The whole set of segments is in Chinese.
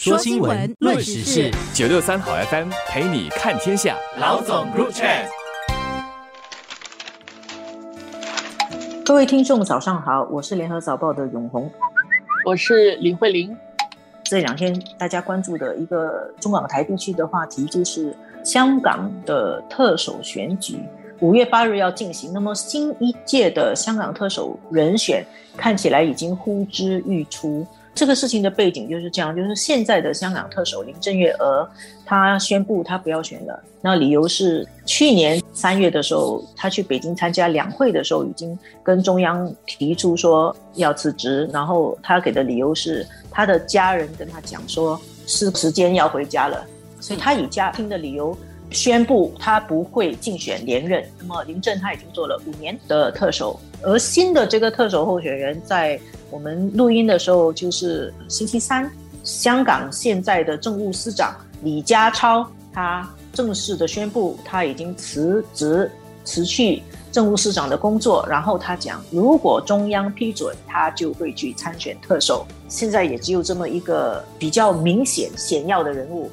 说新闻，论时事，九六三好 FM 陪你看天下。老总入场。各位听众，早上好，我是联合早报的永红，我是林慧玲。这两天大家关注的一个中港台地区的话题，就是香港的特首选举，五月八日要进行。那么新一届的香港特首人选，看起来已经呼之欲出。这个事情的背景就是这样，就是现在的香港特首林郑月娥，她宣布她不要选了。那理由是去年三月的时候，她去北京参加两会的时候，已经跟中央提出说要辞职。然后她给的理由是，她的家人跟她讲说是时间要回家了，所以她以家庭的理由宣布她不会竞选连任。那么林郑她已经做了五年的特首，而新的这个特首候选人在。我们录音的时候就是星期三，香港现在的政务司长李家超，他正式的宣布他已经辞职，辞去政务司长的工作。然后他讲，如果中央批准，他就会去参选特首。现在也只有这么一个比较明显显要的人物。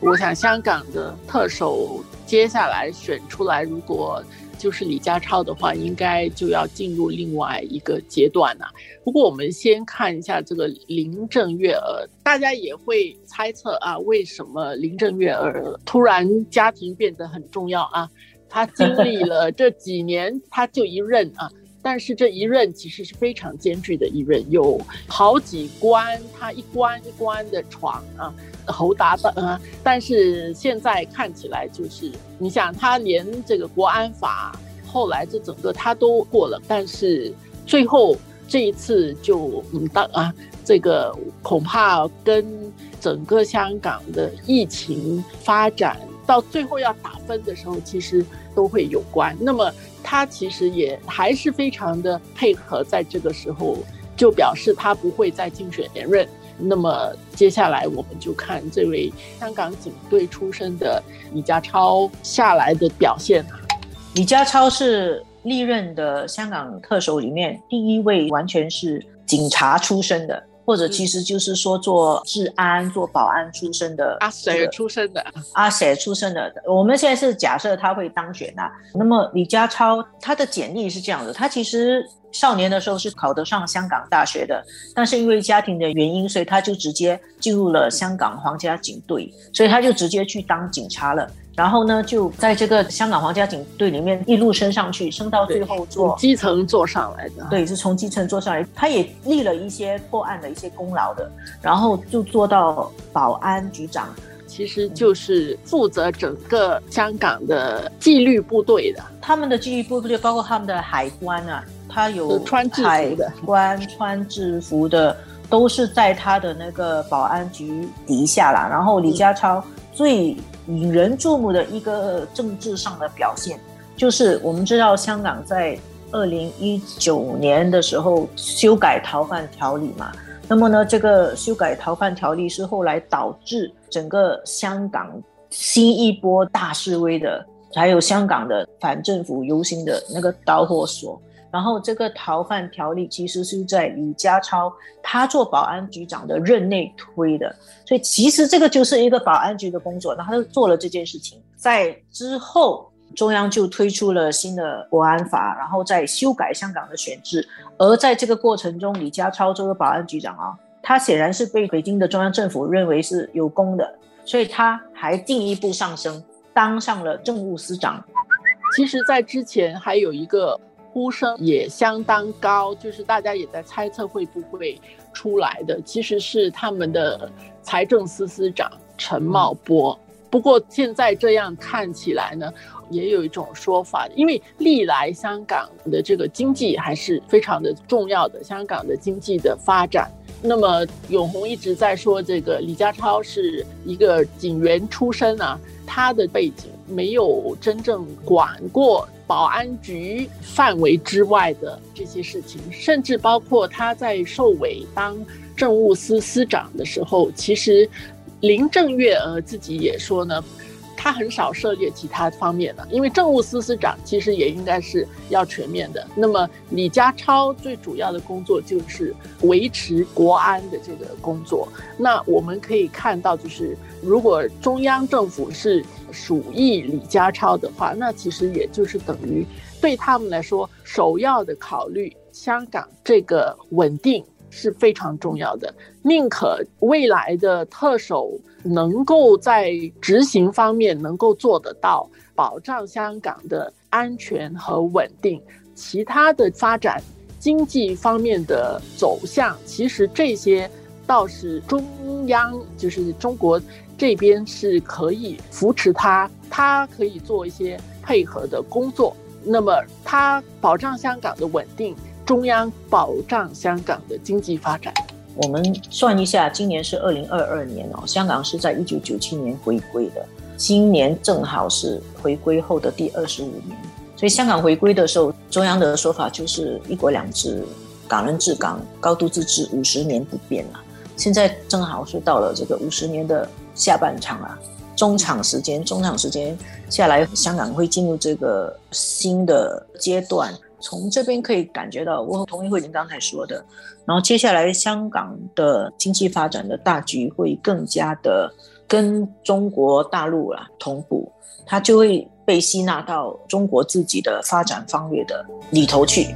我想香港的特首接下来选出来，如果。就是李家超的话，应该就要进入另外一个阶段了。不过，我们先看一下这个林郑月娥，大家也会猜测啊，为什么林郑月娥突然家庭变得很重要啊？她经历了这几年，她就一任啊。但是这一任其实是非常艰巨的一任，有好几关，他一关一关的闯啊，侯达的啊。但是现在看起来就是，你想他连这个国安法后来这整个他都过了，但是最后这一次就嗯当啊，这个恐怕跟整个香港的疫情发展到最后要打分的时候，其实都会有关。那么。他其实也还是非常的配合，在这个时候就表示他不会再竞选连任。那么接下来我们就看这位香港警队出身的李家超下来的表现。李家超是历任的香港特首里面第一位完全是警察出身的。或者其实就是说做治安、做保安出身的阿 Sir 出身的 阿 Sir 出身的，我们现在是假设他会当选啊。那么李家超他的简历是这样的，他其实少年的时候是考得上香港大学的，但是因为家庭的原因，所以他就直接进入了香港皇家警队，所以他就直接去当警察了。然后呢，就在这个香港皇家警队里面一路升上去，升到最后做基层做上来的。对，是从基层做上来。他也立了一些破案的一些功劳的，然后就做到保安局长，其实就是负责整个香港的纪律部队的。他们的纪律部队包括他们的海关啊，他有穿制服的关穿制服的，都是在他的那个保安局底下啦。然后李家超最。引人注目的一个政治上的表现，就是我们知道香港在二零一九年的时候修改逃犯条例嘛，那么呢，这个修改逃犯条例是后来导致整个香港新一波大示威的，还有香港的反政府游行的那个导火索。然后这个逃犯条例其实是在李家超他做保安局长的任内推的，所以其实这个就是一个保安局的工作，那他就做了这件事情。在之后，中央就推出了新的国安法，然后再修改香港的选制。而在这个过程中，李家超这个保安局长啊，他显然是被北京的中央政府认为是有功的，所以他还进一步上升，当上了政务司长。其实，在之前还有一个。呼声也相当高，就是大家也在猜测会不会出来的，其实是他们的财政司司长陈茂波。不过现在这样看起来呢，也有一种说法，因为历来香港的这个经济还是非常的重要的，香港的经济的发展。那么永红一直在说，这个李家超是一个警员出身啊，他的背景没有真正管过。保安局范围之外的这些事情，甚至包括他在受委当政务司司长的时候，其实林郑月娥自己也说呢，他很少涉猎其他方面的，因为政务司司长其实也应该是要全面的。那么李家超最主要的工作就是维持国安的这个工作。那我们可以看到，就是如果中央政府是属意李家超的话，那其实也就是等于对他们来说，首要的考虑香港这个稳定。是非常重要的，宁可未来的特首能够在执行方面能够做得到，保障香港的安全和稳定，其他的发展经济方面的走向，其实这些倒是中央就是中国这边是可以扶持他，他可以做一些配合的工作，那么他保障香港的稳定。中央保障香港的经济发展。我们算一下，今年是二零二二年哦，香港是在一九九七年回归的，今年正好是回归后的第二十五年。所以香港回归的时候，中央的说法就是“一国两制，港人治港，高度自治，五十年不变”了。现在正好是到了这个五十年的下半场啊，中场时间，中场时间下来，香港会进入这个新的阶段。从这边可以感觉到，我同意慧玲刚才说的。然后接下来香港的经济发展的大局会更加的跟中国大陆啊同步，它就会被吸纳到中国自己的发展方略的里头去。